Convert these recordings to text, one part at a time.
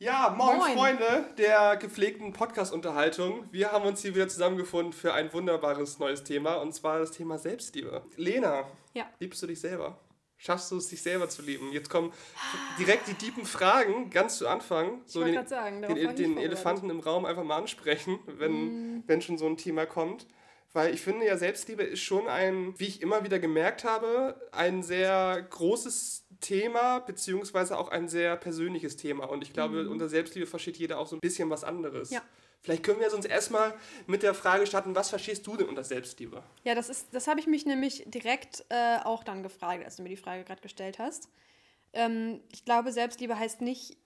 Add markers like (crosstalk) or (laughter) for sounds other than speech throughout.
Ja, moin, moin, Freunde der gepflegten Podcast-Unterhaltung. Wir haben uns hier wieder zusammengefunden für ein wunderbares neues Thema und zwar das Thema Selbstliebe. Lena, ja. liebst du dich selber? Schaffst du es, dich selber zu lieben? Jetzt kommen direkt die tiefen Fragen, ganz zu Anfang. So den, sagen, den, den Elefanten im Raum einfach mal ansprechen, wenn, mm. wenn schon so ein Thema kommt. Weil ich finde ja, Selbstliebe ist schon ein, wie ich immer wieder gemerkt habe, ein sehr großes Thema, beziehungsweise auch ein sehr persönliches Thema. Und ich glaube, mhm. unter Selbstliebe versteht jeder auch so ein bisschen was anderes. Ja. Vielleicht können wir uns erstmal mit der Frage starten, was verstehst du denn unter Selbstliebe? Ja, das, ist, das habe ich mich nämlich direkt äh, auch dann gefragt, als du mir die Frage gerade gestellt hast. Ähm, ich glaube, Selbstliebe heißt nicht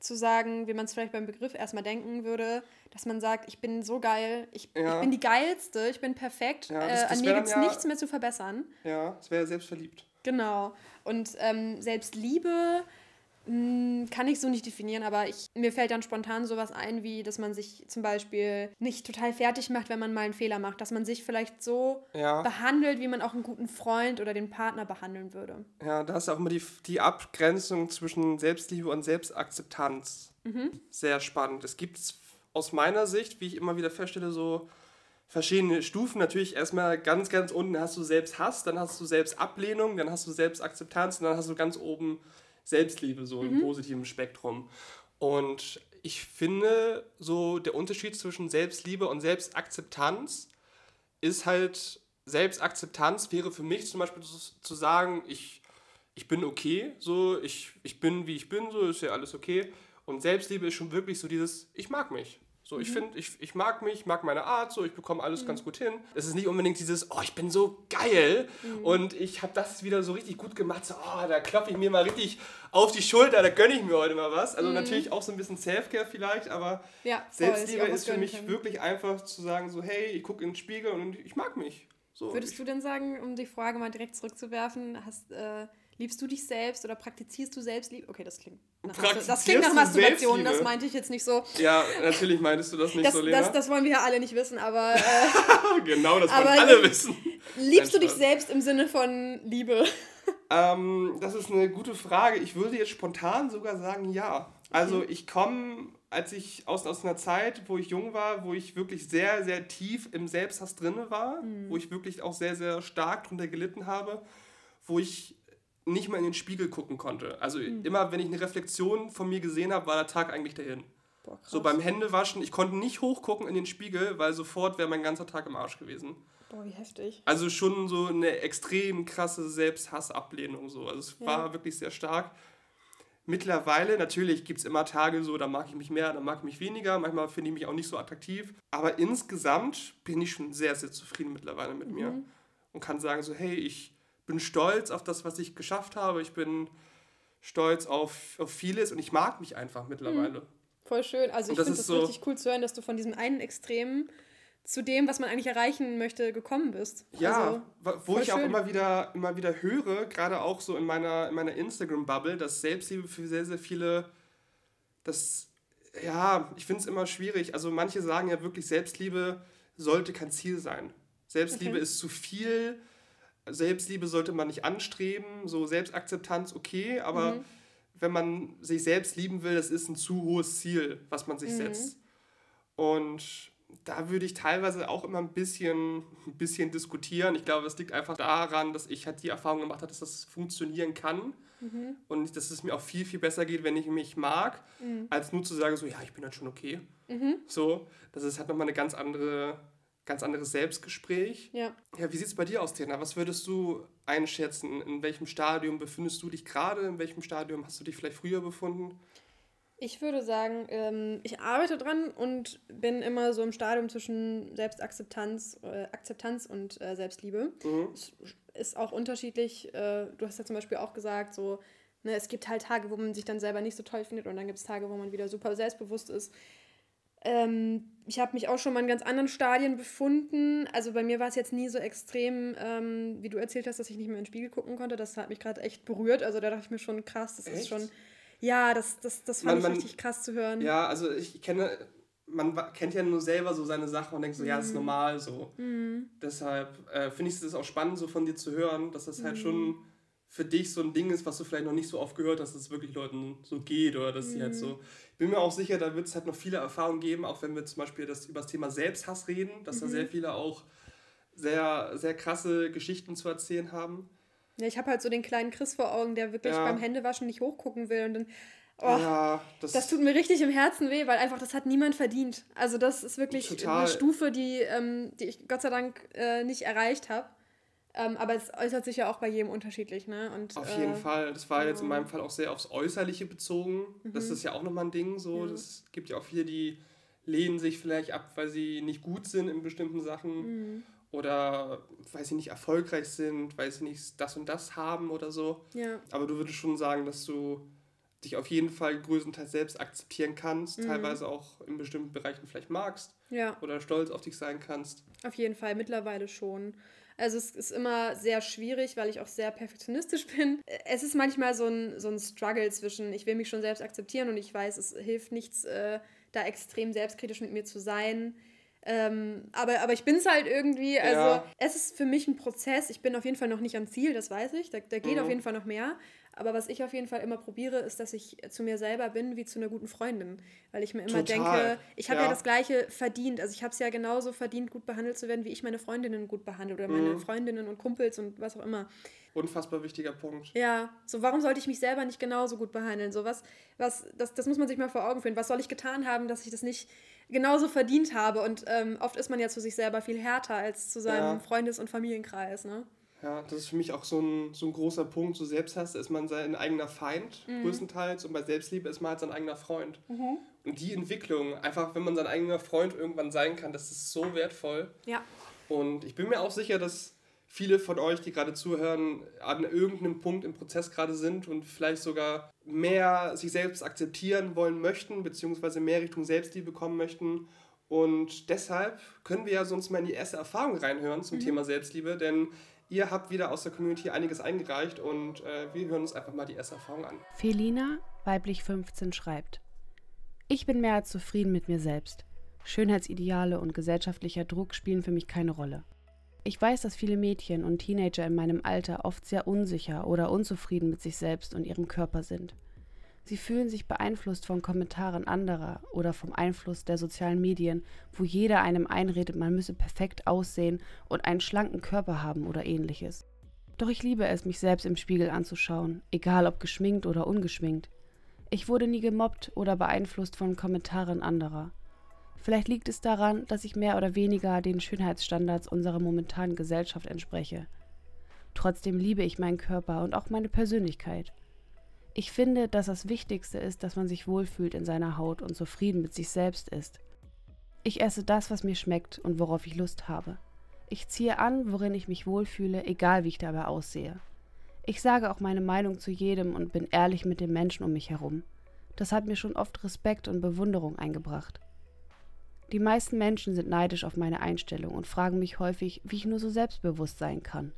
zu sagen, wie man es vielleicht beim Begriff erstmal denken würde, dass man sagt, ich bin so geil, ich, ja. ich bin die geilste, ich bin perfekt, ja, das, das äh, an mir gibt es ja, nichts mehr zu verbessern. Ja, es wäre selbstverliebt. Genau. Und ähm, Selbstliebe mh, hm, kann ich so nicht definieren, aber ich, mir fällt dann spontan sowas ein, wie, dass man sich zum Beispiel nicht total fertig macht, wenn man mal einen Fehler macht. Dass man sich vielleicht so ja. behandelt, wie man auch einen guten Freund oder den Partner behandeln würde. Ja, da ist auch immer die, die Abgrenzung zwischen Selbstliebe und Selbstakzeptanz. Mhm. Sehr spannend. Es gibt aus meiner Sicht, wie ich immer wieder feststelle, so verschiedene Stufen. Natürlich erstmal ganz, ganz unten hast du Selbsthass, dann hast du Selbstablehnung, dann hast du Selbstakzeptanz und dann hast du ganz oben Selbstliebe, so mhm. im positiven Spektrum. Und ich finde, so der Unterschied zwischen Selbstliebe und Selbstakzeptanz ist halt, Selbstakzeptanz wäre für mich zum Beispiel zu sagen, ich, ich bin okay, so, ich, ich bin wie ich bin, so ist ja alles okay. Und Selbstliebe ist schon wirklich so dieses, ich mag mich. So, ich mhm. finde, ich, ich mag mich, mag meine Art, so, ich bekomme alles mhm. ganz gut hin. Es ist nicht unbedingt dieses, oh, ich bin so geil mhm. und ich habe das wieder so richtig gut gemacht, so, oh, da klopfe ich mir mal richtig auf die Schulter, da gönne ich mir heute mal was. Also mhm. natürlich auch so ein bisschen Self-Care vielleicht, aber ja, Selbstliebe ist, für mich können. wirklich einfach zu sagen, so, hey, ich gucke in den Spiegel und ich mag mich. So, Würdest du denn sagen, um die Frage mal direkt zurückzuwerfen, hast, äh, liebst du dich selbst oder praktizierst du Selbstliebe? Okay, das klingt das klingt nach Masturbation, das meinte ich jetzt nicht so. Ja, natürlich meintest du das nicht das, so, Lena. Das, das wollen wir ja alle nicht wissen, aber... Äh, (laughs) genau, das wollen alle wissen. Liebst du dich selbst im Sinne von Liebe? Ähm, das ist eine gute Frage. Ich würde jetzt spontan sogar sagen, ja. Also ich komme, als ich aus, aus einer Zeit, wo ich jung war, wo ich wirklich sehr, sehr tief im Selbsthass drin war, mhm. wo ich wirklich auch sehr, sehr stark drunter gelitten habe, wo ich nicht mehr in den Spiegel gucken konnte. Also mhm. immer, wenn ich eine Reflexion von mir gesehen habe, war der Tag eigentlich dahin. Boah, so beim Händewaschen, ich konnte nicht hochgucken in den Spiegel, weil sofort wäre mein ganzer Tag im Arsch gewesen. Boah, wie heftig. Also schon so eine extrem krasse Selbsthassablehnung. So. Also es ja. war wirklich sehr stark. Mittlerweile, natürlich gibt es immer Tage so, da mag ich mich mehr, da mag ich mich weniger. Manchmal finde ich mich auch nicht so attraktiv. Aber insgesamt bin ich schon sehr, sehr zufrieden mittlerweile mit mhm. mir. Und kann sagen so, hey, ich bin stolz auf das, was ich geschafft habe. Ich bin stolz auf, auf vieles und ich mag mich einfach mittlerweile. Mhm. Voll schön. Also ich finde es so richtig cool zu hören, dass du von diesem einen Extrem zu dem, was man eigentlich erreichen möchte, gekommen bist. Ja, also, wo ich schön. auch immer wieder, immer wieder höre, gerade auch so in meiner, in meiner Instagram-Bubble, dass Selbstliebe für sehr, sehr viele, das, ja, ich finde es immer schwierig. Also manche sagen ja wirklich, Selbstliebe sollte kein Ziel sein. Selbstliebe okay. ist zu viel, Selbstliebe sollte man nicht anstreben, so Selbstakzeptanz okay, aber mhm. wenn man sich selbst lieben will, das ist ein zu hohes Ziel, was man sich mhm. setzt. Und da würde ich teilweise auch immer ein bisschen, ein bisschen diskutieren. Ich glaube, es liegt einfach daran, dass ich halt die Erfahrung gemacht habe, dass das funktionieren kann. Mhm. Und dass es mir auch viel, viel besser geht, wenn ich mich mag, mhm. als nur zu sagen, so, ja, ich bin halt schon okay. Mhm. So, das ist halt nochmal eine ganz andere ganz anderes Selbstgespräch. Ja. Ja, wie sieht es bei dir aus, Tena? Was würdest du einschätzen? In welchem Stadium befindest du dich gerade? In welchem Stadium hast du dich vielleicht früher befunden? Ich würde sagen, ähm, ich arbeite dran und bin immer so im Stadium zwischen Selbstakzeptanz äh, Akzeptanz und äh, Selbstliebe. Mhm. Es ist auch unterschiedlich. Äh, du hast ja zum Beispiel auch gesagt, so, ne, es gibt halt Tage, wo man sich dann selber nicht so toll findet und dann gibt es Tage, wo man wieder super selbstbewusst ist. Ähm, ich habe mich auch schon mal in ganz anderen Stadien befunden. Also bei mir war es jetzt nie so extrem, ähm, wie du erzählt hast, dass ich nicht mehr in den Spiegel gucken konnte. Das hat mich gerade echt berührt. Also da dachte ich mir schon, krass, das echt? ist schon. Ja, das, das, das fand man, ich richtig krass zu hören. Ja, also ich kenne, man kennt ja nur selber so seine Sachen und denkt so, mhm. ja, das ist mhm. normal so. Mhm. Deshalb äh, finde ich es auch spannend, so von dir zu hören, dass das halt mhm. schon für dich so ein Ding ist, was du vielleicht noch nicht so oft gehört hast, dass es wirklich Leuten so geht oder dass sie halt so. Mhm. Ich bin mir auch sicher, da wird es halt noch viele Erfahrungen geben, auch wenn wir zum Beispiel das, über das Thema Selbsthass reden, dass da Mhm. sehr viele auch sehr, sehr krasse Geschichten zu erzählen haben. Ja, ich habe halt so den kleinen Chris vor Augen, der wirklich Ja. beim Händewaschen nicht hochgucken will und dann. Oh, ja, das, Das tut mir richtig im Herzen weh, weil einfach das hat niemand verdient. Also das ist wirklich Total. eine Stufe, die, ähm, die ich Gott sei Dank äh, nicht erreicht habe. Ähm, aber es äußert sich ja auch bei jedem unterschiedlich, ne? Und, Auf äh, jeden Fall. Das war jetzt in ja. meinem Fall auch sehr aufs Äußerliche bezogen. Das Mhm. ist ja auch nochmal ein Ding. So. Ja. Es gibt ja auch viele, die lehnen sich vielleicht ab, weil sie nicht gut sind in bestimmten Sachen Mhm. oder weil sie nicht erfolgreich sind, weil sie nicht das und das haben oder so. Ja, Aber du würdest schon sagen, dass du dich auf jeden Fall größtenteils selbst akzeptieren kannst, Mhm. teilweise auch in bestimmten Bereichen vielleicht magst ja, oder stolz auf dich sein kannst. auf jeden Fall, mittlerweile schon. Also es ist immer sehr schwierig, weil ich auch sehr perfektionistisch (laughs) bin. Es ist manchmal so ein, so ein Struggle zwischen, ich will mich schon selbst akzeptieren und ich weiß, es hilft nichts, äh, da extrem selbstkritisch mit mir zu sein. Ähm, aber, aber ich bin es halt irgendwie. Also Ja. es ist für mich ein Prozess. Ich bin auf jeden Fall noch nicht am Ziel, das weiß ich. Da, da geht Mhm. auf jeden Fall noch mehr. Aber was ich auf jeden Fall immer probiere, ist, dass ich zu mir selber bin wie zu einer guten Freundin. Weil ich mir immer Total, denke, ich habe ja. ja. das Gleiche verdient. Also ich habe es ja genauso verdient, gut behandelt zu werden, wie ich meine Freundinnen gut behandle oder meine Mhm. Freundinnen und Kumpels und was auch immer. Unfassbar wichtiger Punkt. Ja, so warum sollte ich mich selber nicht genauso gut behandeln? So was, was, das, das muss man sich mal vor Augen führen. Was soll ich getan haben, dass ich das nicht genauso verdient habe? Und ähm, oft ist man ja zu sich selber viel härter als zu seinem Ja. Freundes- und Familienkreis, ne? Ja, das ist für mich auch so ein, so ein großer Punkt. So Selbsthass ist man sein eigener Feind, Mhm. größtenteils. Und bei Selbstliebe ist man halt sein eigener Freund. Und die Entwicklung, einfach wenn man sein eigener Freund irgendwann sein kann, das ist so wertvoll. Ja. Und ich bin mir auch sicher, dass viele von euch, die gerade zuhören, an irgendeinem Punkt im Prozess gerade sind und vielleicht sogar mehr sich selbst akzeptieren wollen möchten, beziehungsweise mehr Richtung Selbstliebe kommen möchten. Und deshalb können wir ja sonst mal in die erste Erfahrung reinhören zum Thema Selbstliebe, denn ihr habt wieder aus der Community einiges eingereicht und äh, wir hören uns einfach mal die erste Erfahrung an. Felina, weiblich 15, schreibt: Ich bin mehr als zufrieden mit mir selbst. Schönheitsideale und gesellschaftlicher Druck spielen für mich keine Rolle. Ich weiß, dass viele Mädchen und Teenager in meinem Alter oft sehr unsicher oder unzufrieden mit sich selbst und ihrem Körper sind. Sie fühlen sich beeinflusst von Kommentaren anderer oder vom Einfluss der sozialen Medien, wo jeder einem einredet, man müsse perfekt aussehen und einen schlanken Körper haben oder ähnliches. Doch ich liebe es, mich selbst im Spiegel anzuschauen, egal ob geschminkt oder ungeschminkt. Ich wurde nie gemobbt oder beeinflusst von Kommentaren anderer. Vielleicht liegt es daran, dass ich mehr oder weniger den Schönheitsstandards unserer momentanen Gesellschaft entspreche. Trotzdem liebe ich meinen Körper und auch meine Persönlichkeit. Ich finde, dass das Wichtigste ist, dass man sich wohlfühlt in seiner Haut und zufrieden mit sich selbst ist. Ich esse das, was mir schmeckt und worauf ich Lust habe. Ich ziehe an, worin ich mich wohlfühle, egal wie ich dabei aussehe. Ich sage auch meine Meinung zu jedem und bin ehrlich mit den Menschen um mich herum. Das hat mir schon oft Respekt und Bewunderung eingebracht. Die meisten Menschen sind neidisch auf meine Einstellung und fragen mich häufig, wie ich nur so selbstbewusst sein kann.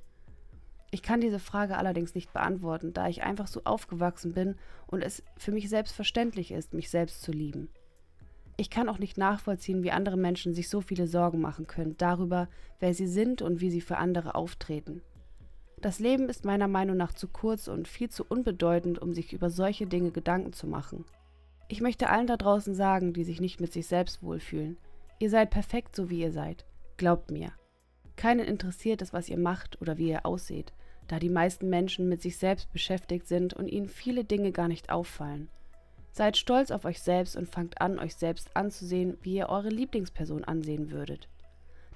Ich kann diese Frage allerdings nicht beantworten, da ich einfach so aufgewachsen bin und es für mich selbstverständlich ist, mich selbst zu lieben. Ich kann auch nicht nachvollziehen, wie andere Menschen sich so viele Sorgen machen können darüber, wer sie sind und wie sie für andere auftreten. Das Leben ist meiner Meinung nach zu kurz und viel zu unbedeutend, um sich über solche Dinge Gedanken zu machen. Ich möchte allen da draußen sagen, die sich nicht mit sich selbst wohlfühlen. Ihr seid perfekt, so wie ihr seid. Glaubt mir. Keinen interessiert es, was ihr macht oder wie ihr ausseht, da die meisten Menschen mit sich selbst beschäftigt sind und ihnen viele Dinge gar nicht auffallen. Seid stolz auf euch selbst und fangt an, euch selbst anzusehen, wie ihr eure Lieblingsperson ansehen würdet.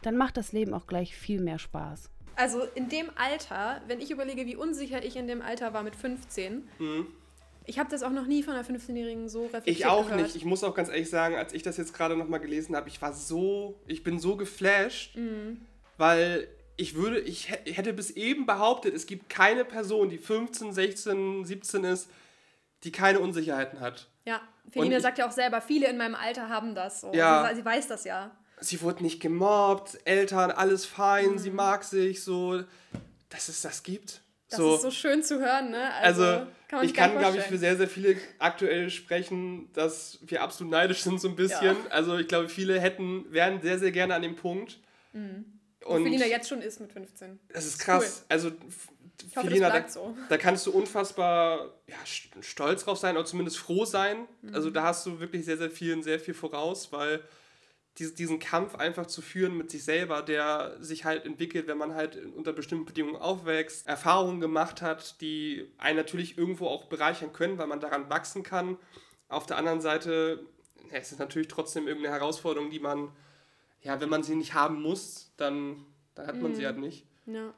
Dann macht das Leben auch gleich viel mehr Spaß. Also in dem Alter, wenn ich überlege, wie unsicher ich in dem Alter war mit 15, ich habe das auch noch nie von einer 15-Jährigen so reflektiert Ich auch gehört. nicht. Ich muss auch ganz ehrlich sagen, als ich das jetzt gerade nochmal gelesen habe, ich war so, ich bin so geflasht, Mhm. weil ich würde, ich hä- hätte bis eben behauptet, es gibt keine Person, die 15, 16, 17 ist, die keine Unsicherheiten hat. Ja, Feline ich- sagt ja auch selber, viele in meinem Alter haben das so. Ja. Sie, sie weiß das ja. Sie wurde nicht gemobbt, Eltern, alles fein, Mhm. sie mag sich, so, dass es das gibt. Das ist so schön zu hören, ne? Also, kann man sich ich kann, glaube ich, für sehr, sehr viele aktuell sprechen, dass wir absolut neidisch sind, so ein bisschen. Also, ich glaube, viele hätten, wären sehr, sehr gerne an dem Punkt. Wo Felina jetzt schon ist mit 15. Das ist krass. Also f- Ich hoffe, Felina, da, so. da kannst du unfassbar ja, st- stolz drauf sein oder zumindest froh sein. Mhm. Also da hast du wirklich sehr, sehr viel, sehr viel voraus, weil dies- diesen Kampf einfach zu führen mit sich selber, der sich halt entwickelt, wenn man halt unter bestimmten Bedingungen aufwächst, Erfahrungen gemacht hat, die einen natürlich irgendwo auch bereichern können, weil man daran wachsen kann. Auf der anderen Seite ja, es ist natürlich trotzdem irgendeine Herausforderung, die man, ja, wenn man sie nicht haben muss, dann, dann hat man sie halt nicht. Ja,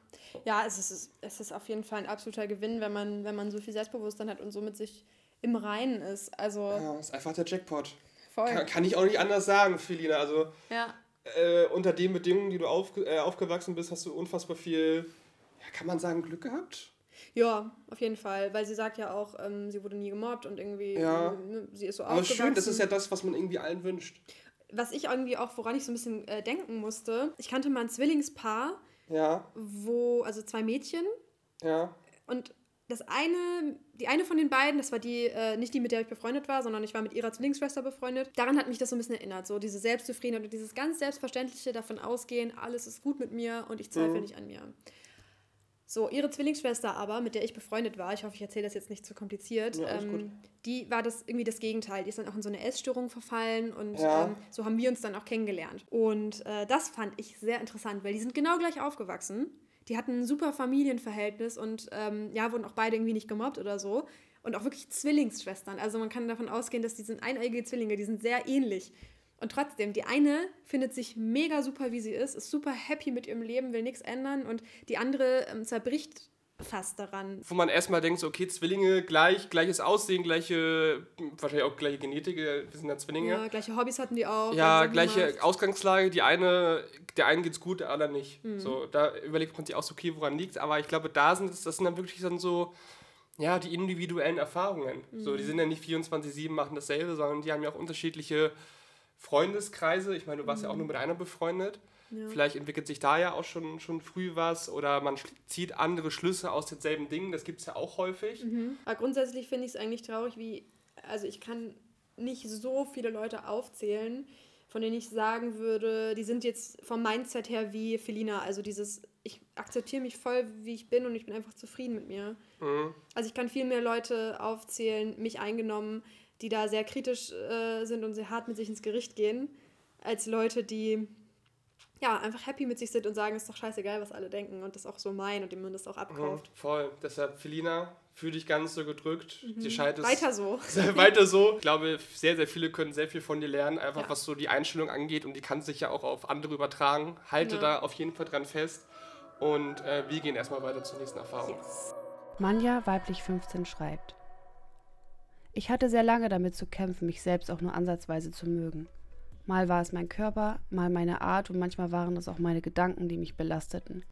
ja es, ist, es ist auf jeden Fall ein absoluter Gewinn, wenn man, wenn man so viel Selbstbewusstsein hat und so mit sich im Reinen ist. Also Ja, ist einfach der Jackpot. voll. Kann, kann ich auch nicht anders sagen, Felina. Also Ja. äh, unter den Bedingungen, die du auf, äh, aufgewachsen bist, hast du unfassbar viel, ja, kann man sagen, Glück gehabt? ja, auf jeden Fall. Weil sie sagt ja auch, ähm, sie wurde nie gemobbt und irgendwie, Ja. sie ist so Aber aufgewachsen. schön, das ist ja das, was man irgendwie allen wünscht. Was ich irgendwie auch, woran ich so ein bisschen äh, denken musste, ich kannte mal ein Zwillingspaar, Ja, wo, also zwei Mädchen, ja, Und das eine, die eine von den beiden, das war die, äh, nicht die, mit der ich befreundet war, sondern ich war mit ihrer Zwillingsschwester befreundet. Daran hat mich das so ein bisschen erinnert. So diese Selbstzufriedenheit und dieses ganz Selbstverständliche davon ausgehen, alles ist gut mit mir und ich zweifle Mhm. nicht an mir. So, ihre Zwillingsschwester aber, mit der ich befreundet war, ich hoffe, ich erzähle das jetzt nicht zu kompliziert, Ja, ähm, die war das irgendwie das Gegenteil. Die ist dann auch in so eine Essstörung verfallen und Ja. ähm, so haben wir uns dann auch kennengelernt. Und äh, das fand ich sehr interessant, weil die sind genau gleich aufgewachsen. Die hatten ein super Familienverhältnis und ähm, ja, wurden auch beide irgendwie nicht gemobbt oder so. Und auch wirklich Zwillingsschwestern. Also man kann davon ausgehen, dass die sind eineigige Zwillinge, die sind sehr ähnlich. Und trotzdem, die eine findet sich mega super, wie sie ist, ist super happy mit ihrem Leben, will nichts ändern und die andere ähm, zerbricht fast daran. wo man erstmal denkt, so, okay, Zwillinge, gleich, gleiches Aussehen, gleiche, wahrscheinlich auch gleiche Genetik, äh, wir sind ja Zwillinge. Ja, gleiche Hobbys hatten die auch. Ja, gleiche gemacht. Ausgangslage. Die eine, der einen geht's gut, der andere nicht. Mhm. So, da überlegt man sich auch so, okay, woran liegt's? Aber ich glaube, da sind es, das sind dann wirklich dann so, ja, die individuellen Erfahrungen. So, Mhm. die sind ja nicht 24-7 machen dasselbe, sondern die haben ja auch unterschiedliche Freundeskreise. Ich meine, du warst ja auch nur mit einer befreundet. Mhm. Ja. Vielleicht entwickelt sich da ja auch schon, schon früh was oder man zieht andere Schlüsse aus denselben Dingen. Das gibt es ja auch häufig. Mhm. Aber grundsätzlich finde ich es eigentlich traurig, wie, also ich kann nicht so viele Leute aufzählen, von denen ich sagen würde, die sind jetzt vom Mindset her wie Felina. Also dieses, ich akzeptiere mich voll, wie ich bin und ich bin einfach zufrieden mit mir. Mhm. Also ich kann viel mehr Leute aufzählen, mich eingenommen, die da sehr kritisch äh, sind und sehr hart mit sich ins Gericht gehen, als Leute, die ja einfach happy mit sich sind und sagen, ist doch scheißegal, was alle denken und das auch so meinen und dem man das auch Mhm. abkauft. Voll. Deshalb, Felina, fühl dich ganz so gedrückt. Die scheint es Mhm. Weiter so. (laughs) weiter so. Ich glaube, sehr, sehr viele können sehr viel von dir lernen, einfach Ja. was so die Einstellung angeht und die kann sich ja auch auf andere übertragen. Halte Ja. da auf jeden Fall dran fest und äh, wir gehen erstmal weiter zur nächsten Erfahrung. Yes. Manja weiblich 15 schreibt. Ich hatte sehr lange damit zu kämpfen, mich selbst auch nur ansatzweise zu mögen. Mal war es mein Körper, mal meine Art und manchmal waren es auch meine Gedanken, die mich belasteten.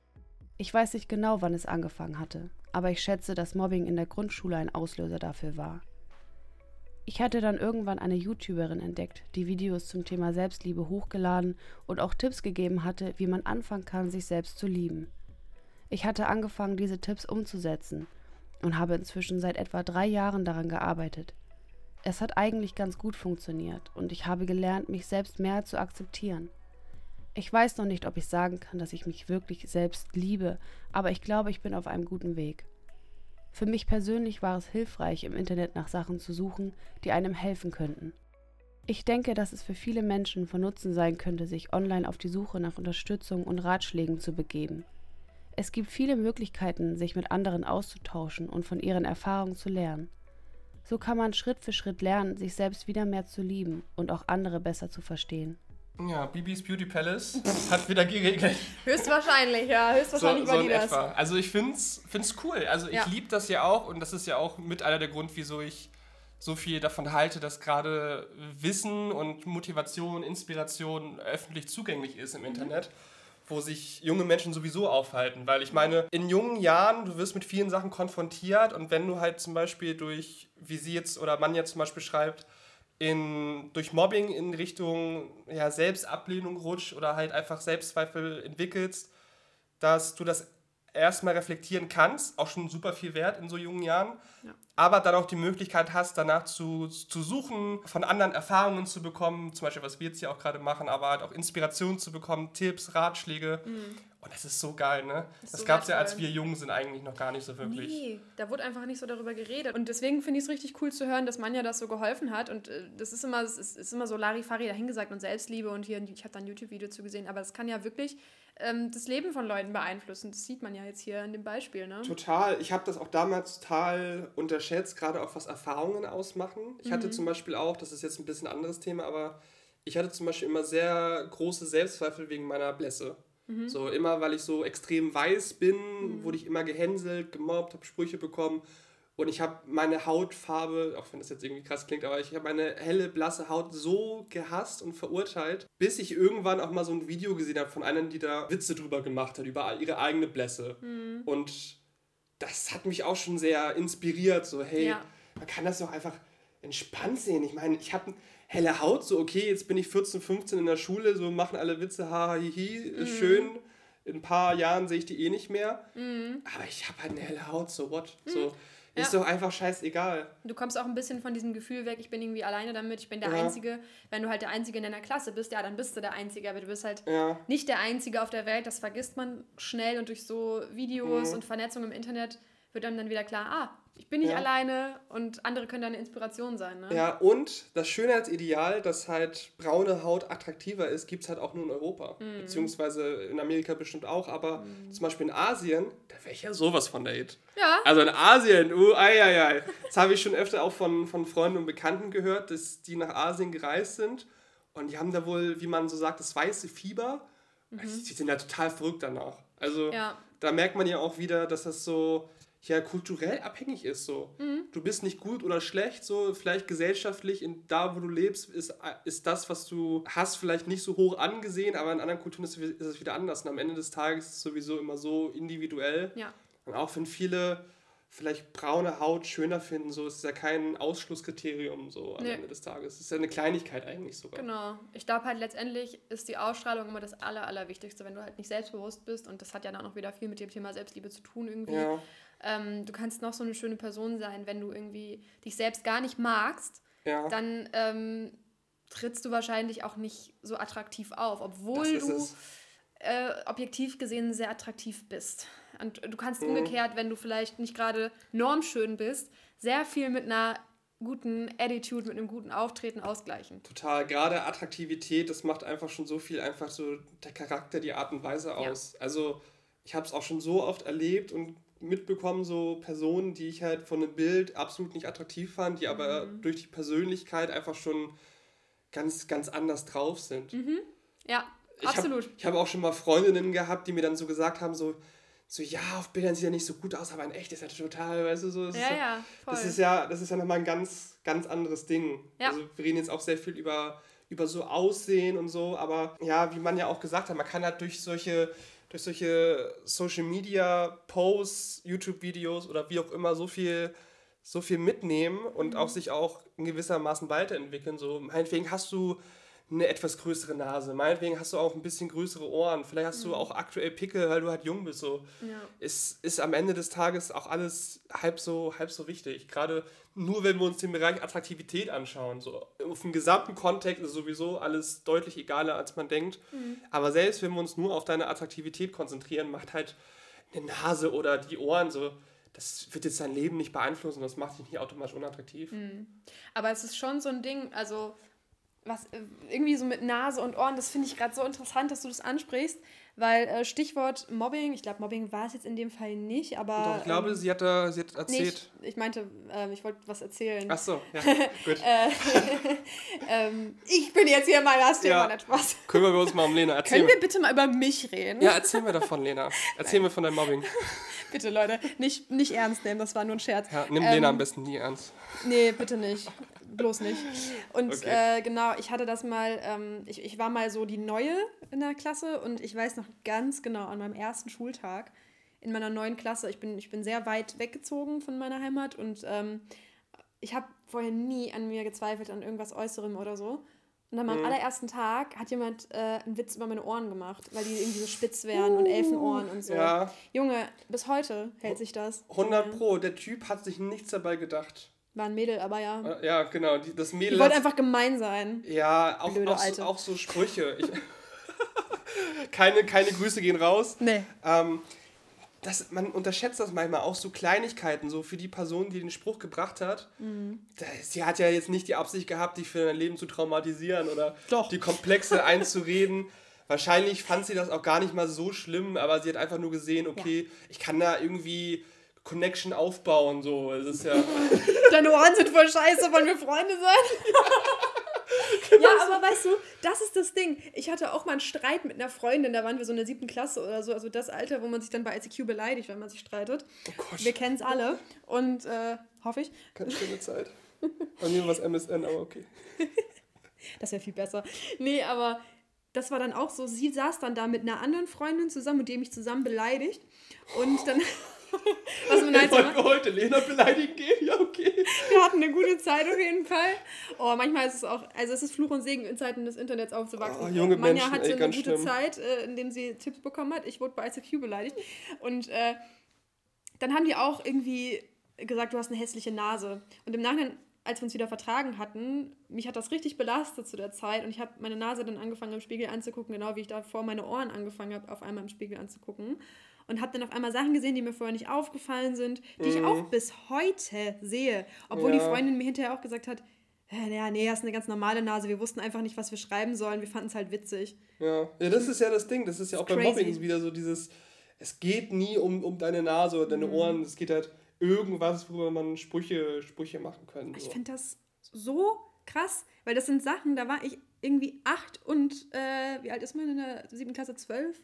Ich weiß nicht genau, wann es angefangen hatte, aber ich schätze, dass Mobbing in der Grundschule ein Auslöser dafür war. Ich hatte dann irgendwann eine YouTuberin entdeckt, die Videos zum Thema Selbstliebe hochgeladen und auch Tipps gegeben hatte, wie man anfangen kann, sich selbst zu lieben. Ich hatte angefangen, diese Tipps umzusetzen und habe inzwischen seit etwa drei Jahren daran gearbeitet. Es hat eigentlich ganz gut funktioniert und ich habe gelernt, mich selbst mehr zu akzeptieren. Ich weiß noch nicht, ob ich sagen kann, dass ich mich wirklich selbst liebe, aber ich glaube, ich bin auf einem guten Weg. Für mich persönlich war es hilfreich, im Internet nach Sachen zu suchen, die einem helfen könnten. Ich denke, dass es für viele Menschen von Nutzen sein könnte, sich online auf die Suche nach Unterstützung und Ratschlägen zu begeben. Es gibt viele Möglichkeiten, sich mit anderen auszutauschen und von ihren Erfahrungen zu lernen. So kann man Schritt für Schritt lernen, sich selbst wieder mehr zu lieben und auch andere besser zu verstehen. Ja, Bibis Beauty Palace (laughs) hat wieder geregelt. Höchstwahrscheinlich, ja. Höchstwahrscheinlich so, war so die das. etwa. Also ich find's, find's cool. Also ich Ja. liebe das ja auch und das ist ja auch mit einer der Grund, wieso ich so viel davon halte, dass gerade Wissen und Motivation, Inspiration öffentlich zugänglich ist im Internet, wo sich junge Menschen sowieso aufhalten. Weil ich meine, in jungen Jahren, du wirst mit vielen Sachen konfrontiert und wenn du halt zum Beispiel durch, wie sie jetzt oder man jetzt zum Beispiel schreibt, in, durch Mobbing in Richtung ja, Selbstablehnung rutscht oder halt einfach Selbstzweifel entwickelst, dass du das erstmal reflektieren kannst, auch schon super viel wert in so jungen Jahren, Ja. aber dann auch die Möglichkeit hast, danach zu, zu suchen, von anderen Erfahrungen zu bekommen, zum Beispiel was wir jetzt hier auch gerade machen, aber halt auch Inspiration zu bekommen, Tipps, Ratschläge Und das ist so geil, ne? Das, das so gab es ja, als wir jung sind, eigentlich noch gar nicht so wirklich. Nee, da wurde einfach nicht so darüber geredet. Und deswegen finde ich es richtig cool zu hören, dass Manja das so geholfen hat. Und äh, das ist immer, das ist, ist immer so Larifari dahingesagt und Selbstliebe und hier, ich habe da ein YouTube-Video zu gesehen, aber das kann ja wirklich ähm, das Leben von Leuten beeinflussen. Das sieht man ja jetzt hier in dem Beispiel, ne? Total. Ich habe das auch damals total unterschätzt, gerade auch was Erfahrungen ausmachen. Ich mhm. hatte zum Beispiel auch, das ist jetzt ein bisschen ein anderes Thema, aber ich hatte zum Beispiel immer sehr große Selbstzweifel wegen meiner Blässe. Mhm. So immer, weil ich so extrem weiß bin, mhm. wurde ich immer gehänselt, gemobbt, habe Sprüche bekommen. Und ich habe meine Hautfarbe, auch wenn das jetzt irgendwie krass klingt, aber ich habe meine helle, blasse Haut so gehasst und verurteilt, bis ich irgendwann auch mal so ein Video gesehen habe von einem, die da Witze drüber gemacht hat, über ihre eigene Blässe. Mhm. Und das hat mich auch schon sehr inspiriert. So, hey, ja. man kann das doch einfach entspannt sehen. Ich meine, ich habe helle Haut, so okay, jetzt bin ich 14, 15 in der Schule, so machen alle Witze, haha, hihi, ist mhm. schön. In ein paar Jahren sehe ich die eh nicht mehr. Mhm. Aber ich habe halt eine helle Haut, so what? Mhm. So, ist ja. doch einfach scheißegal. Du kommst auch ein bisschen von diesem Gefühl weg, ich bin irgendwie alleine damit, ich bin der ja. Einzige. Wenn du halt der Einzige in deiner Klasse bist, ja, dann bist du der Einzige, aber du bist halt ja. nicht der Einzige auf der Welt. Das vergisst man schnell und durch so Videos mhm. und Vernetzung im Internet wird einem dann wieder klar, ah, ich bin nicht ja. alleine und andere können da eine Inspiration sein. Ne? Ja, und das Schönheitsideal, dass halt braune Haut attraktiver ist, gibt es halt auch nur in Europa. Mhm. Beziehungsweise in Amerika bestimmt auch, aber mhm. zum Beispiel in Asien, da wäre ich ja sowas von der Hit. Ja. Also in Asien, uh, ei, ei, ei. Das habe ich schon öfter auch von, von Freunden und Bekannten gehört, dass die nach Asien gereist sind und die haben da wohl, wie man so sagt, das weiße Fieber. Mhm. Die sind ja total verrückt danach. Also ja. da merkt man ja auch wieder, dass das so ja kulturell abhängig ist. So. Mhm. Du bist nicht gut oder schlecht, so vielleicht gesellschaftlich in da, wo du lebst, ist, ist das, was du hast, vielleicht nicht so hoch angesehen, aber in anderen Kulturen ist, ist es wieder anders. Und am Ende des Tages ist es sowieso immer so individuell. Ja. Und auch wenn viele vielleicht braune Haut schöner finden, so ist es ja kein Ausschlusskriterium so am nee. Ende des Tages. Es ist ja eine Kleinigkeit eigentlich sogar. Genau. Ich glaube halt letztendlich ist die Ausstrahlung immer das Aller, Allerwichtigste, wenn du halt nicht selbstbewusst bist und das hat ja dann auch wieder viel mit dem Thema Selbstliebe zu tun irgendwie. Ja. Ähm, du kannst noch so eine schöne Person sein, wenn du irgendwie dich selbst gar nicht magst, ja. dann ähm, trittst du wahrscheinlich auch nicht so attraktiv auf, obwohl du äh, objektiv gesehen sehr attraktiv bist. Und du kannst mhm. umgekehrt, wenn du vielleicht nicht gerade normschön bist, sehr viel mit einer guten Attitude, mit einem guten Auftreten ausgleichen. Total. Gerade Attraktivität, das macht einfach schon so viel, einfach so der Charakter, die Art und Weise aus. Ja. Also ich habe es auch schon so oft erlebt und mitbekommen, so Personen, die ich halt von dem Bild absolut nicht attraktiv fand, die aber mhm. durch die Persönlichkeit einfach schon ganz, ganz anders drauf sind. Mhm. Ja, ich absolut. Hab, ich habe auch schon mal Freundinnen gehabt, die mir dann so gesagt haben, so, so ja, auf Bildern sieht er nicht so gut aus, aber in echt ist er total, weißt du, so. ja, so, ja, voll. Das ist ja, das ist ja nochmal ein ganz, ganz anderes Ding. Ja. Also wir reden jetzt auch sehr viel über, über so Aussehen und so, aber ja, wie man ja auch gesagt hat, man kann halt durch solche durch solche Social Media Posts, YouTube-Videos oder wie auch immer so viel, so viel mitnehmen und mhm. auch sich auch in gewissermaßen weiterentwickeln. So, meinetwegen hast du eine etwas größere Nase. Meinetwegen hast du auch ein bisschen größere Ohren. Vielleicht hast mhm. du auch aktuell Pickel, weil du halt jung bist. So. Ja. Ist, ist am Ende des Tages auch alles halb so, halb so wichtig. Gerade nur, wenn wir uns den Bereich Attraktivität anschauen. So. Auf dem gesamten Kontext ist sowieso alles deutlich egaler, als man denkt. Mhm. Aber selbst wenn wir uns nur auf deine Attraktivität konzentrieren, macht halt eine Nase oder die Ohren so das wird jetzt dein Leben nicht beeinflussen, das macht dich nicht automatisch unattraktiv. Mhm. Aber es ist schon so ein Ding, also was äh, irgendwie so mit Nase und Ohren, das finde ich gerade so interessant, dass du das ansprichst, weil äh, Stichwort Mobbing, ich glaube, Mobbing war es jetzt in dem Fall nicht, aber. Doch, ich glaube, ähm, sie, hat, äh, sie hat erzählt. Nee, ich, ich, meinte, äh, ich wollte was erzählen. Ach so, ja, (laughs) gut. Äh, (laughs) ähm, ich bin jetzt hier mal das Thema, ja. Spaß. Kümmern wir uns mal um Lena. Erzähl Können wir bitte mal über mich reden? Ja, erzähl mir davon, Lena. (laughs) Erzähl Nein. mir von deinem Mobbing. (laughs) bitte, Leute, nicht, nicht ernst nehmen, das war nur ein Scherz. Ja, nimm ähm, Lena am besten nie ernst. Nee, bitte nicht bloß nicht. Und okay. äh, genau, ich hatte das mal, ähm, ich, ich war mal so die Neue in der Klasse und ich weiß noch ganz genau, an meinem ersten Schultag in meiner neuen Klasse, ich bin, ich bin sehr weit weggezogen von meiner Heimat und ähm, ich habe vorher nie an mir gezweifelt, an irgendwas Äußerem oder so. Und dann am mhm. allerersten Tag hat jemand äh, einen Witz über meine Ohren gemacht, weil die irgendwie so spitz wären uh, und Elfenohren und so. Ja. Junge, bis heute hält sich das. 100 Pro, der Typ hat sich nichts dabei gedacht. War ein Mädel, aber ja. Äh, ja, genau. Das Mädel. Die wollte einfach gemein sein. Ja, auch, auch, so, auch so Sprüche. Ich, (laughs) keine, keine Grüße gehen raus. Nee. Ähm, das, man unterschätzt das manchmal auch so Kleinigkeiten, so für die Person, die den Spruch gebracht hat. Mhm. Da, sie hat ja jetzt nicht die Absicht gehabt, dich für dein Leben zu traumatisieren oder Doch. die Komplexe (laughs) einzureden. Wahrscheinlich fand sie das auch gar nicht mal so schlimm, aber sie hat einfach nur gesehen, okay, ich kann da irgendwie Connection aufbauen. So, es ist ja. (laughs) Deine Ohren sind voll scheiße, wollen wir Freunde sein? (laughs) ja, aber weißt du, das ist das Ding. Ich hatte auch mal einen Streit mit einer Freundin, da waren wir so in der siebten Klasse oder so, also das Alter, wo man sich dann bei ICQ beleidigt, wenn man sich streitet. Oh Gott, Wir kennen es alle und äh, hoffe ich, keine schöne Zeit. Bei mir war es MSN, aber okay. (laughs) das wäre viel besser. Nee, aber das war dann auch so, sie saß dann da mit einer anderen Freundin zusammen, mit der mich zusammen beleidigt und dann... (laughs) Was man halt Wollen wir heute Lena beleidigen gehen? Ja, okay. Wir hatten eine gute Zeit auf jeden Fall. Oh, manchmal ist es auch, also es ist Fluch und Segen, in Zeiten des Internets aufzuwachsen. Oh, junge Manja Menschen, hatte ey, eine gute schlimm. Zeit, äh, indem sie Tipps bekommen hat. Ich wurde bei ICQ beleidigt. Und äh, dann haben die auch irgendwie gesagt, du hast eine hässliche Nase. Und im Nachhinein, als wir uns wieder vertragen hatten, mich hat das richtig belastet zu der Zeit. Und ich habe meine Nase dann angefangen im Spiegel anzugucken, genau wie ich davor meine Ohren angefangen habe, auf einmal im Spiegel anzugucken. Und habe dann auf einmal Sachen gesehen, die mir vorher nicht aufgefallen sind, die ich auch bis heute sehe. Obwohl die Mhm. Ja. Freundin mir hinterher auch gesagt hat, "Äh, ja, nee, hast eine ganz normale Nase. Wir wussten einfach nicht, was wir schreiben sollen. Wir fanden es halt witzig. Ja. ja, das ist ja das Ding. Das ist ja auch beim. Mobbing wieder so dieses, es geht nie um, um deine Nase oder Mhm. deine Ohren, es geht halt irgendwas, worüber man Sprüche, Sprüche machen kann. Ich So. finde das so krass, weil das sind Sachen, da war ich irgendwie acht und äh, wie alt ist man in der siebten Klasse? Zwölf?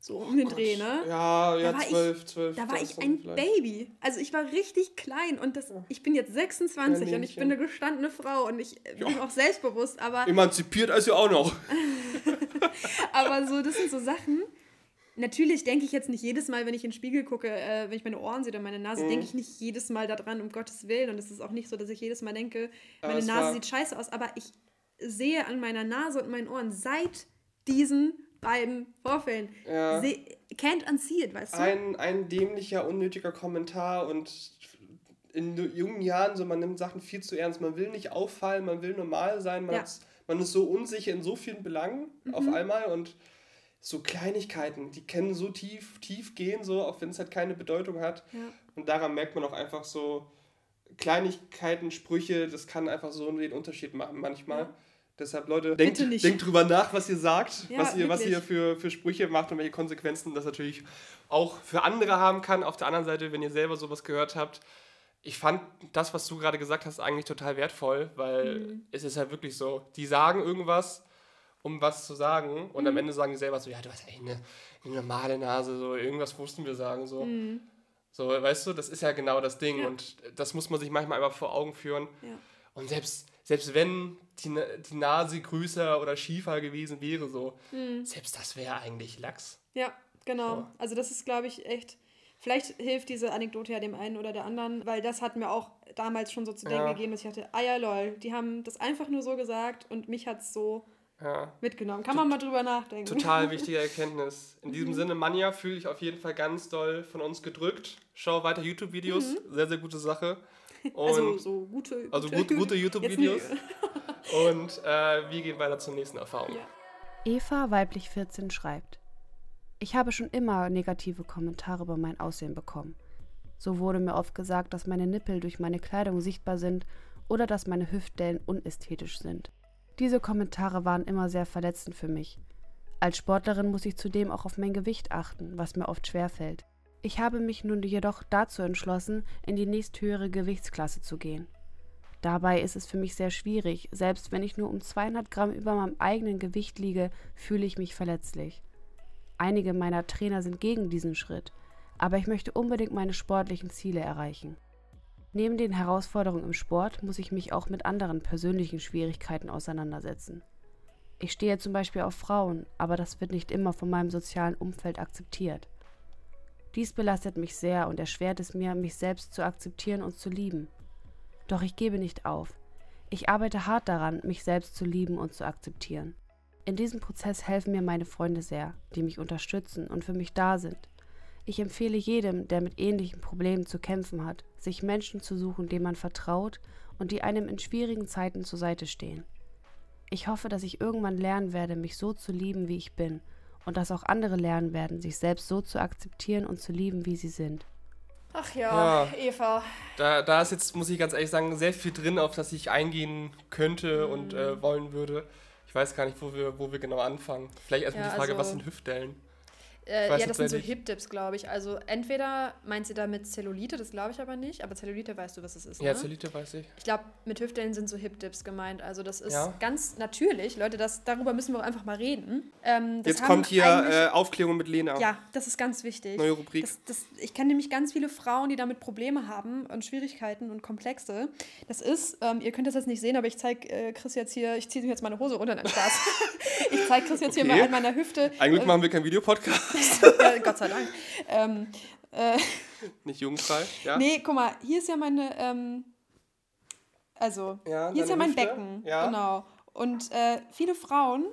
So um den Dreh, ne? Ja, ja, Da war ich- zwölf, zwölf. Da war ich ein vielleicht. Baby. Also ich war richtig klein und das, ich bin jetzt 26 und ich bin eine gestandene Frau und ich äh, bin Ja. auch selbstbewusst, aber, Emanzipiert also auch noch. (laughs) aber so, das sind so Sachen. Natürlich denke ich jetzt nicht jedes Mal, wenn ich in den Spiegel gucke, äh, wenn ich meine Ohren sehe oder meine Nase, Mhm. denke ich nicht jedes Mal daran, um Gottes Willen. Und es ist auch nicht so, dass ich jedes Mal denke, meine Nase sieht scheiße aus. Aber ich sehe an meiner Nase und meinen Ohren seit diesen beiden Vorfällen, Ja. seh, can't unsee it, weißt du? Ein, ein dämlicher, unnötiger Kommentar und in jungen Jahren so, man nimmt Sachen viel zu ernst. Man will nicht auffallen, man will normal sein, man, Ja. hat's- man ist so unsicher in so vielen Belangen auf Mhm. einmal und so Kleinigkeiten, die können so tief, tief gehen, so, auch wenn es halt keine Bedeutung hat. Ja. Und daran merkt man auch einfach so, Kleinigkeiten, Sprüche, das kann einfach so den Unterschied machen manchmal. Ja. Deshalb, Leute, denkt, denkt drüber nach, was ihr sagt, Ja, was, ihr, was ihr für, für Sprüche macht und welche Konsequenzen das natürlich auch für andere haben kann. Auf der anderen Seite, wenn ihr selber sowas gehört habt, ich fand das, was du gerade gesagt hast, eigentlich total wertvoll, weil Mhm. es ist ja wirklich so, die sagen irgendwas, um was zu sagen und am Mhm. Ende sagen die selber so, ja, du hast eigentlich eine, eine normale Nase, so irgendwas mussten wir sagen, so. So, weißt du, das ist ja genau das Ding Mhm. Ja. und das muss man sich manchmal einfach vor Augen führen. Ja. Und selbst, selbst wenn die, die Nase größer oder schiefer gewesen wäre, so, Mhm. selbst das wäre eigentlich Lachs. Ja, genau. So. Also das ist, glaube ich, echt. Vielleicht hilft diese Anekdote ja dem einen oder der anderen, weil das hat mir auch damals schon so zu denken Ja. gegeben, dass ich dachte, ah ja, lol, die haben das einfach nur so gesagt und mich hat es so Ja. mitgenommen. Kann man mal drüber nachdenken. Total (laughs) wichtige Erkenntnis. In diesem Sinne, Manja, fühle ich auf jeden Fall ganz doll von uns gedrückt. Schau weiter YouTube-Videos, sehr, sehr gute Sache. (laughs) Und Also so gute, also gut, gute (laughs) Jetzt YouTube-Videos. Und äh, wir gehen weiter zur nächsten Erfahrung. Ja. Eva weiblich 14 schreibt: Ich habe schon immer negative Kommentare über mein Aussehen bekommen. So wurde mir oft gesagt, dass meine Nippel durch meine Kleidung sichtbar sind oder dass meine Hüftdellen unästhetisch sind. Diese Kommentare waren immer sehr verletzend für mich. Als Sportlerin muss ich zudem auch auf mein Gewicht achten, was mir oft schwerfällt. Ich habe mich nun jedoch dazu entschlossen, in die nächsthöhere Gewichtsklasse zu gehen. Dabei ist es für mich sehr schwierig, selbst wenn ich nur um 200 Gramm über meinem eigenen Gewicht liege, fühle ich mich verletzlich. Einige meiner Trainer sind gegen diesen Schritt, aber ich möchte unbedingt meine sportlichen Ziele erreichen. Neben den Herausforderungen im Sport muss ich mich auch mit anderen persönlichen Schwierigkeiten auseinandersetzen. Ich stehe zum Beispiel auf Frauen, aber das wird nicht immer von meinem sozialen Umfeld akzeptiert. Dies belastet mich sehr und erschwert es mir, mich selbst zu akzeptieren und zu lieben. Doch ich gebe nicht auf. Ich arbeite hart daran, mich selbst zu lieben und zu akzeptieren. In diesem Prozess helfen mir meine Freunde sehr, die mich unterstützen und für mich da sind. Ich empfehle jedem, der mit ähnlichen Problemen zu kämpfen hat, sich Menschen zu suchen, denen man vertraut und die einem in schwierigen Zeiten zur Seite stehen. Ich hoffe, dass ich irgendwann lernen werde, mich so zu lieben, wie ich bin und dass auch andere lernen werden, sich selbst so zu akzeptieren und zu lieben, wie sie sind. Ach ja, Ja. Eva. Da, da ist jetzt, muss ich ganz ehrlich sagen, sehr viel drin, auf das ich eingehen könnte und Mhm. äh, wollen würde. Ich weiß gar nicht, wo wir, wo wir genau anfangen. Vielleicht erstmal Ja, die Frage, was also- sind Hüftdellen? Äh, ja, das sind so Hip-Dips, glaube ich. Also entweder meint sie damit Zellulite, das glaube ich aber nicht, aber Zellulite weißt du, was es ist. Ja, ne? Zellulite weiß ich. Ich glaube, mit Hüftdellen sind so Hip-Dips gemeint. Also das ist Ja. ganz natürlich, Leute, das, darüber müssen wir auch einfach mal reden. Ähm, Jetzt kommt hier äh, Aufklärung mit Lena. Ja, das ist ganz wichtig. Neue Rubrik. Das, das, ich kenne nämlich ganz viele Frauen, die damit Probleme haben und Schwierigkeiten und Komplexe. Das ist, ähm, ihr könnt das jetzt nicht sehen, aber ich zeige äh, Chris jetzt hier, ich ziehe jetzt meine Hose runter, nein, Spaß. (laughs) ich zeige Chris jetzt hier Okay. mal an meiner Hüfte. Eigentlich äh, machen wir keinen Videopodcast. (laughs) ja, (laughs) Gott sei Dank. Ähm, äh, Nicht jugendfrei. Ja? nee, guck mal, hier ist ja meine, ähm, also, Ja, hier ist ja mein Hüfte. Becken. Ja. Genau. Und äh, viele Frauen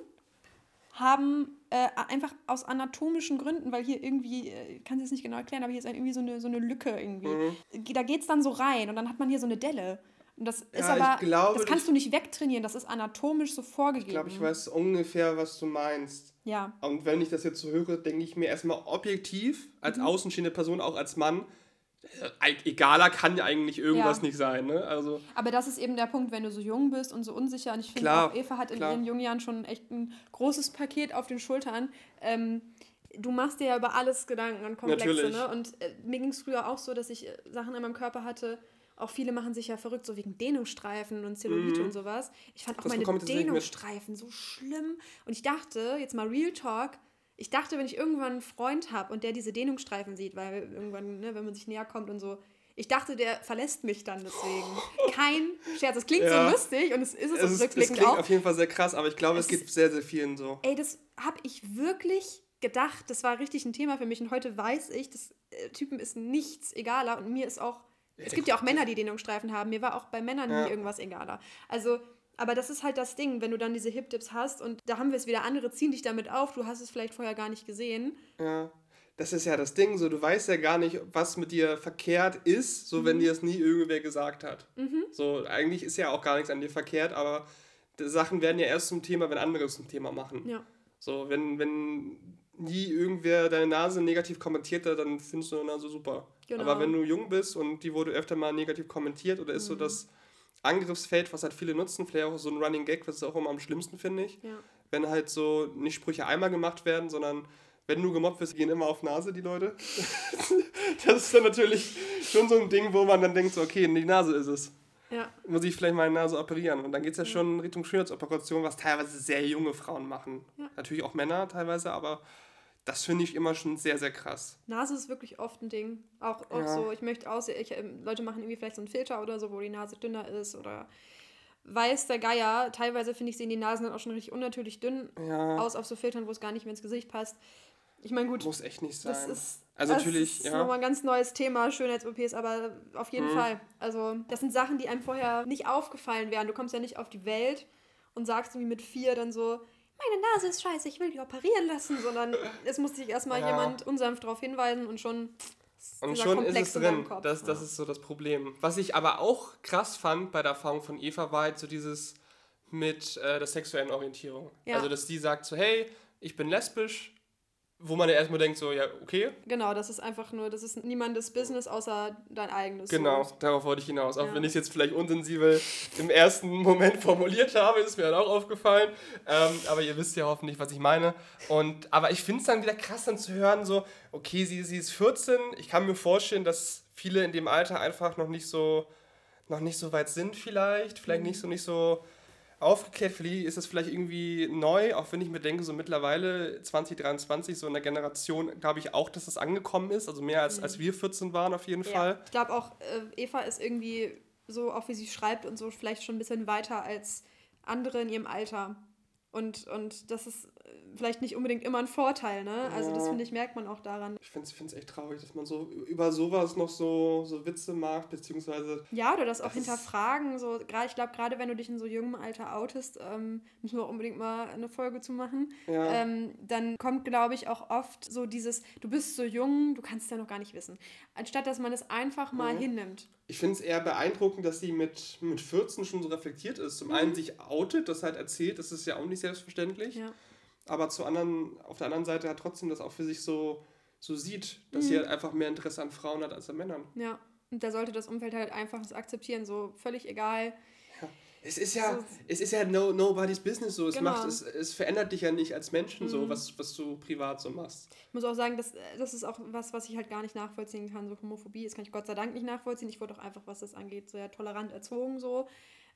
haben äh, einfach aus anatomischen Gründen, weil hier irgendwie, äh, ich kann es jetzt nicht genau erklären, aber hier ist irgendwie so eine, so eine Lücke irgendwie. Mhm. Da geht es dann so rein und dann hat man hier so eine Delle. Und das ist Ja, ich aber, glaube, das kannst du nicht wegtrainieren, das ist anatomisch so vorgegeben. Ich glaube, ich weiß ungefähr, was du meinst. Ja, Und wenn ich das jetzt so höre, denke ich mir erstmal objektiv, als Mhm. außenstehende Person, auch als Mann, äh, egaler kann ja eigentlich irgendwas Ja. nicht sein. Ne? Also, aber das ist eben der Punkt, wenn du so jung bist und so unsicher. Und ich finde Klar, auch, Eva hat in klar. ihren jungen Jahren schon echt ein großes Paket auf den Schultern. Ähm, du machst dir ja über alles Gedanken und Komplexe. Natürlich. Ne? Und äh, mir ging es früher auch so, dass ich äh, Sachen in meinem Körper hatte. Auch viele machen sich ja verrückt, so wegen Dehnungsstreifen und Zellulite und sowas. Ich fand auch Mhm. Das meine. Dehnungsstreifen so schlimm. Und ich dachte, jetzt mal Real Talk, ich dachte, wenn ich irgendwann einen Freund habe und der diese Dehnungsstreifen sieht, weil irgendwann, ne, wenn man sich näher kommt und so, ich dachte, der verlässt mich dann deswegen. (laughs) Kein Scherz. Das klingt Ja. so lustig und es ist es, es, ist, es rückblickend klingt auch. auf jeden Fall sehr krass, aber ich glaube, es, Es gibt sehr, sehr vielen so. Ey, das habe ich wirklich gedacht. Das war richtig ein Thema für mich und heute weiß ich, das äh, Typen ist nichts egaler und mir ist auch. Es gibt ja auch Männer, die Dehnungsstreifen haben. Mir war auch bei Männern Ja. nie irgendwas egaler. Also, aber das ist halt das Ding, wenn du dann diese Hip-Dips hast und da haben wir es wieder, andere ziehen dich damit auf, du hast es vielleicht vorher gar nicht gesehen. Ja. Das ist ja das Ding, so du weißt ja gar nicht, was mit dir verkehrt ist, so Mhm. wenn dir es nie irgendwer gesagt hat. So, eigentlich ist ja auch gar nichts an dir verkehrt, aber Sachen werden ja erst zum Thema, wenn andere es zum Thema machen. Ja. So, wenn, wenn nie irgendwer deine Nase negativ kommentiert hat, dann findest du deine Nase super. Genau. Aber wenn du jung bist und die wurde öfter mal negativ kommentiert oder Mhm. ist so das Angriffsfeld, was halt viele nutzen, vielleicht auch so ein Running Gag, was ist auch immer am schlimmsten, finde ich. Ja. Wenn halt so nicht Sprüche einmal gemacht werden, sondern wenn du gemobbt wirst, gehen immer auf Nase die Leute. (laughs) das ist dann natürlich schon so ein Ding, wo man dann denkt, so, okay, die Nase ist es. Ja. Muss ich vielleicht meine Nase operieren? Und dann geht es ja schon Richtung Schönheitsoperation, was teilweise sehr junge Frauen machen. Ja. Natürlich auch Männer teilweise, aber das finde ich immer schon sehr, sehr krass. Nase ist wirklich oft ein Ding. Auch, auch Ja. so, ich möchte aussehen, ich, ähm, Leute machen irgendwie vielleicht so einen Filter oder so, wo die Nase dünner ist oder weiß der Geier. Teilweise finde ich, sehen die Nasen dann auch schon richtig unnatürlich dünn Ja, aus auf so Filtern, wo es gar nicht mehr ins Gesicht passt. Ich meine, gut, muss echt nicht sein. das ist, Also das natürlich, ist ja. nochmal ein ganz neues Thema, Schönheits-OPs, aber auf jeden Mhm. Fall. Also, das sind Sachen, die einem vorher nicht aufgefallen wären. Du kommst ja nicht auf die Welt und sagst irgendwie mit vier dann so, meine Nase ist scheiße, ich will die operieren lassen, sondern es muss dich erstmal Ja. jemand unsanft darauf hinweisen und schon. ist Und schon ist Komplex es in deinem drin. Das, das ist so das Problem. Was ich aber auch krass fand bei der Erfahrung von Eva war halt so dieses mit äh, der sexuellen Orientierung. Ja. Also, dass die sagt so, hey, ich bin lesbisch, wo man ja erstmal denkt so, ja, okay, Genau, das ist einfach nur, das ist niemandes Business außer dein eigenes. genau, So. darauf wollte ich hinaus. Auch Ja. wenn ich es jetzt vielleicht unsensibel im ersten Moment (laughs) formuliert habe, ist mir dann auch aufgefallen. Ähm, aber ihr wisst ja hoffentlich, was ich meine. Und, aber ich finde es dann wieder krass dann zu hören, so, okay, sie, sie ist 14. Ich kann mir vorstellen, dass viele in dem Alter einfach noch nicht so, noch nicht so weit sind vielleicht. Vielleicht nicht so, nicht so aufgeklärt. Für die ist es vielleicht irgendwie neu, auch wenn ich mir denke, so mittlerweile 2023, so in der Generation, glaube ich auch, dass das angekommen ist. Also mehr als, als wir 14 waren auf jeden Ja. Fall. Ich glaube auch, äh, Eva ist irgendwie so, auch wie sie schreibt und so, vielleicht schon ein bisschen weiter als andere in ihrem Alter. Und, und das ist vielleicht nicht unbedingt immer ein Vorteil, ne? Also das finde ich, merkt man auch daran. Ich finde es echt traurig, dass man so über sowas noch so, so Witze macht, beziehungsweise Ja, oder das auch Das ist- hinterfragen. So, gerade, ich glaube, gerade wenn du dich in so jungem Alter outest, ähm, müssen wir auch unbedingt mal eine Folge zu machen. ja, Ähm, dann kommt, glaube ich, auch oft so dieses, du bist so jung, du kannst es ja noch gar nicht wissen. Anstatt dass man es einfach mal Mhm. hinnimmt. ich finde es eher beeindruckend, dass sie mit, mit 14 schon so reflektiert ist. Zum Mhm. einen sich outet, das halt erzählt, das ist ja auch nicht selbstverständlich. Ja. Aber zu anderen, auf der anderen Seite hat trotzdem das auch für sich so, so sieht, dass mhm. sie halt einfach mehr Interesse an Frauen hat als an Männern. Ja, und da sollte das Umfeld halt einfach das akzeptieren, so völlig egal. Ja. Es ist ja, so, es ist ja no, nobody's business so. Es, genau. macht, es, es verändert dich ja nicht als Menschen mhm. so, was, was du privat so machst. Ich muss auch sagen, das, das ist auch was, was ich halt gar nicht nachvollziehen kann. So Homophobie, das kann ich Gott sei Dank nicht nachvollziehen. Ich wurde auch einfach, was das angeht, sehr tolerant erzogen so.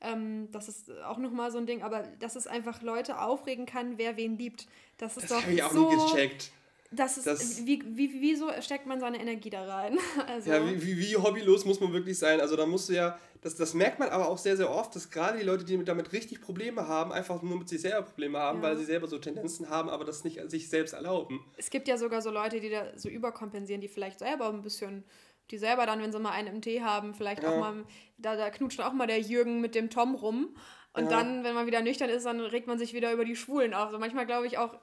Ähm, das ist auch nochmal so ein Ding, aber dass es einfach Leute aufregen kann, wer wen liebt. Das ist das doch ich auch so, nie gecheckt. Das ist, das, wie, wie, wieso steckt man seine Energie da rein? (laughs) Also, ja, wie, wie, wie hobbylos muss man wirklich sein? Also da musst du ja, das, das merkt man aber auch sehr, sehr oft, dass gerade die Leute, die damit richtig Probleme haben, einfach nur mit sich selber Probleme haben, ja. weil sie selber so Tendenzen haben, aber das nicht sich selbst erlauben. Es gibt ja sogar so Leute, die da so überkompensieren, die vielleicht selber ein bisschen die selber dann, wenn sie mal einen im Tee haben, vielleicht ja. auch mal, da, da knutscht auch mal der Jürgen mit dem Tom rum. Und ja. dann, wenn man wieder nüchtern ist, dann regt man sich wieder über die Schwulen auf. Also manchmal glaube ich auch,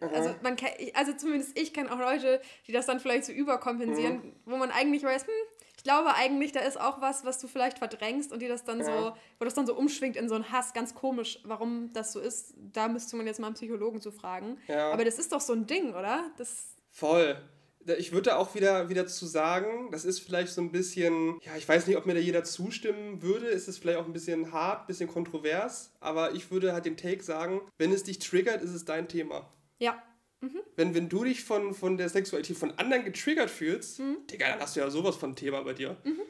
also man also zumindest ich kenne auch Leute, die das dann vielleicht so überkompensieren, mhm. wo man eigentlich weiß, hm, ich glaube eigentlich, da ist auch was, was du vielleicht verdrängst und die das dann ja. so, wo das dann so umschwingt in so einen Hass, ganz komisch, warum das so ist. Da müsste man jetzt mal einen Psychologen zu fragen. Ja. Aber das ist doch so ein Ding, oder? Das Voll ich würde da auch wieder, wieder zu sagen, das ist vielleicht so ein bisschen, ja, ich weiß nicht, ob mir da jeder zustimmen würde, ist es vielleicht auch ein bisschen hart, ein bisschen kontrovers, aber ich würde halt den Take sagen, wenn es dich triggert, ist es dein Thema. Ja. Mhm. Wenn, wenn du dich von, von der Sexualität von anderen getriggert fühlst, mhm. Digga, dann hast du ja sowas von Thema bei dir. Mhm.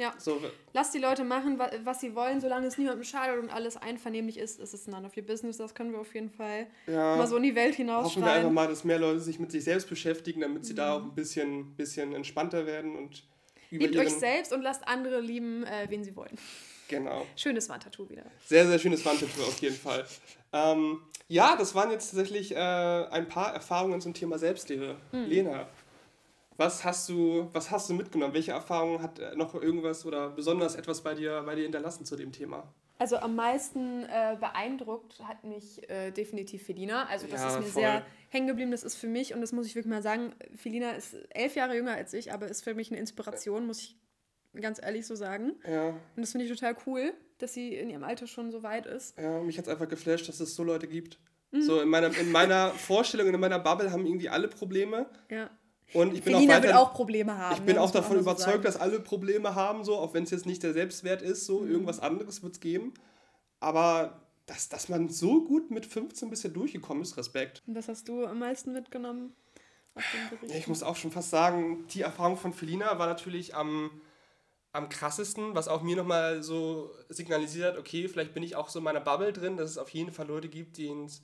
Ja. So. Lass die Leute machen, was sie wollen, solange es niemandem schadet und alles einvernehmlich ist, ist es none of your business. Das können wir auf jeden Fall ja. mal so in die Welt hinaus Hoffen wir einfach mal, dass mehr Leute sich mit sich selbst beschäftigen, damit sie mhm. da auch ein bisschen, bisschen entspannter werden und Liebt euch selbst und lasst andere lieben, äh, wen sie wollen. Genau. Schönes Wandtattoo wieder. Sehr, sehr schönes Wandtattoo auf jeden Fall. Ähm, ja, das waren jetzt tatsächlich äh, ein paar Erfahrungen zum Thema Selbstliebe. Mhm. Lena, was hast du, was hast du mitgenommen? Welche Erfahrungen hat äh, noch irgendwas oder besonders etwas bei dir, bei dir hinterlassen zu dem Thema? Also am meisten äh, beeindruckt hat mich äh, definitiv Felina. Also das ja, ist mir voll. sehr hängen geblieben. Das ist für mich, und das muss ich wirklich mal sagen, Felina ist elf Jahre jünger als ich, aber ist für mich eine Inspiration, muss ich ganz ehrlich so sagen. Ja. Und das finde ich total cool, dass sie in ihrem Alter schon so weit ist. Ja, mich hat es einfach geflasht, dass es so Leute gibt. Mhm. So in meiner, in meiner (laughs) Vorstellung, in meiner Bubble haben irgendwie alle Probleme. Ja. Und ich bin Felina auch weiter, wird auch Probleme haben. Ich bin ne? auch davon auch überzeugt, so dass alle Probleme haben, so, auch wenn es jetzt nicht der Selbstwert ist, so mhm. irgendwas anderes wird es geben. Aber dass, dass man so gut mit 15 bisher durchgekommen ist, Respekt. Und was hast du am meisten mitgenommen aus dem Bericht? Ich muss auch schon fast sagen, die Erfahrung von Felina war natürlich am, am krassesten, was auch mir nochmal so signalisiert hat, okay, vielleicht bin ich auch so in meiner Bubble drin, dass es auf jeden Fall Leute gibt, die es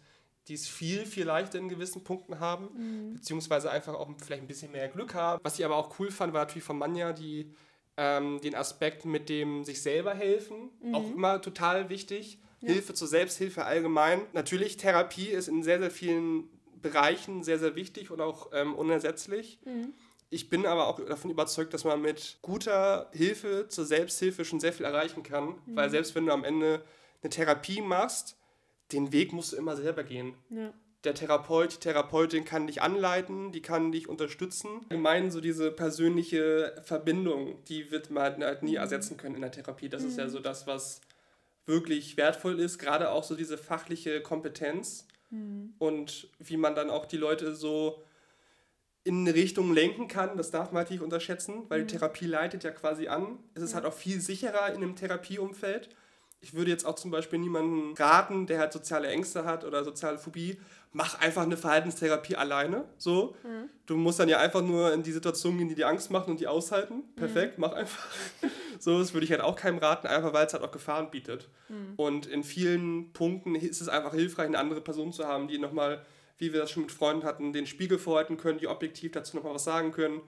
die es viel, viel leichter in gewissen Punkten haben, mhm. beziehungsweise einfach auch vielleicht ein bisschen mehr Glück haben. Was ich aber auch cool fand, war natürlich von Manja die, ähm, den Aspekt mit dem sich selber helfen, mhm. auch immer total wichtig. Ja. Hilfe zur Selbsthilfe allgemein. Natürlich, Therapie ist in sehr, sehr vielen Bereichen sehr, sehr wichtig und auch ähm, unersetzlich. Mhm. Ich bin aber auch davon überzeugt, dass man mit guter Hilfe zur Selbsthilfe schon sehr viel erreichen kann, mhm. weil selbst wenn du am Ende eine Therapie machst, den Weg musst du immer selber gehen. Ja. Der Therapeut, die Therapeutin kann dich anleiten, die kann dich unterstützen. Allgemein so diese persönliche Verbindung, die wird man halt nie mhm. ersetzen können in der Therapie. Das mhm. ist ja mhm. so das, was wirklich wertvoll ist, gerade auch so diese fachliche Kompetenz mhm. und wie man dann auch die Leute so in eine Richtung lenken kann, das darf man halt nicht unterschätzen, weil die mhm. Therapie leitet ja quasi an. Es ist halt auch viel sicherer in einem Therapieumfeld ich würde jetzt auch zum Beispiel niemanden raten, der halt soziale Ängste hat oder soziale Phobie, mach einfach eine Verhaltenstherapie alleine. So. Mhm. Du musst dann ja einfach nur in die Situation gehen, die dir Angst machen und die aushalten. Perfekt, mhm. mach einfach. (laughs) so, das würde ich halt auch keinem raten, einfach weil es halt auch Gefahren bietet. Mhm. Und in vielen Punkten ist es einfach hilfreich, eine andere Person zu haben, die nochmal, wie wir das schon mit Freunden hatten, den Spiegel vorhalten können, die objektiv dazu nochmal was sagen können.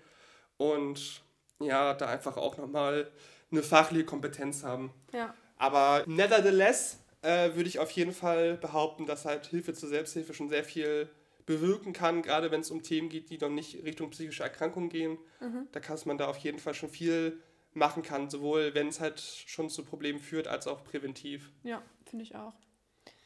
Und ja, da einfach auch nochmal eine fachliche Kompetenz haben. Ja. Aber nevertheless äh, würde ich auf jeden Fall behaupten, dass halt Hilfe zur Selbsthilfe schon sehr viel bewirken kann, gerade wenn es um Themen geht, die noch nicht Richtung psychische Erkrankung gehen. Mhm. Da kann man da auf jeden Fall schon viel machen kann, sowohl wenn es halt schon zu Problemen führt, als auch präventiv. Ja, finde ich auch.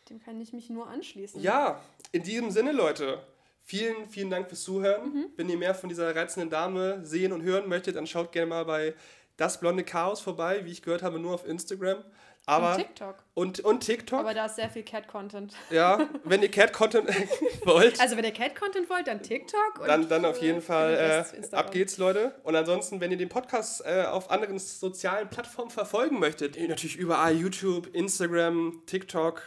Dem kann ich mich nur anschließen. Ja, in diesem Sinne, Leute. Vielen, vielen Dank fürs Zuhören. Mhm. Wenn ihr mehr von dieser reizenden Dame sehen und hören möchtet, dann schaut gerne mal bei Das Blonde Chaos vorbei, wie ich gehört habe, nur auf Instagram. Aber, Und TikTok. Und, und TikTok. Aber da ist sehr viel Cat-Content. ja, wenn ihr Cat-Content (laughs) wollt, Also wenn ihr Cat-Content wollt, dann TikTok. Und dann, dann auf jeden Fall äh, ab geht's, Leute. Und ansonsten, wenn ihr den Podcast äh, auf anderen sozialen Plattformen verfolgen möchtet, eh, natürlich überall YouTube, Instagram, TikTok,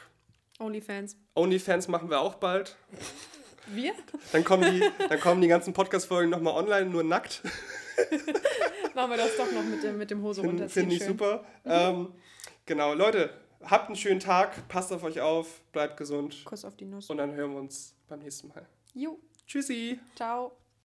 Onlyfans. OnlyFans machen wir auch bald. Wir? Dann kommen die, dann kommen die ganzen Podcast-Folgen nochmal online, nur nackt. Machen wir das doch noch mit dem, mit dem Hose runter. Finde ich super. Ähm, genau, Leute, habt einen schönen Tag, passt auf euch auf, bleibt gesund Kuss auf die Nuss. und dann hören wir uns beim nächsten Mal. Jo, Tschüssi! ciao.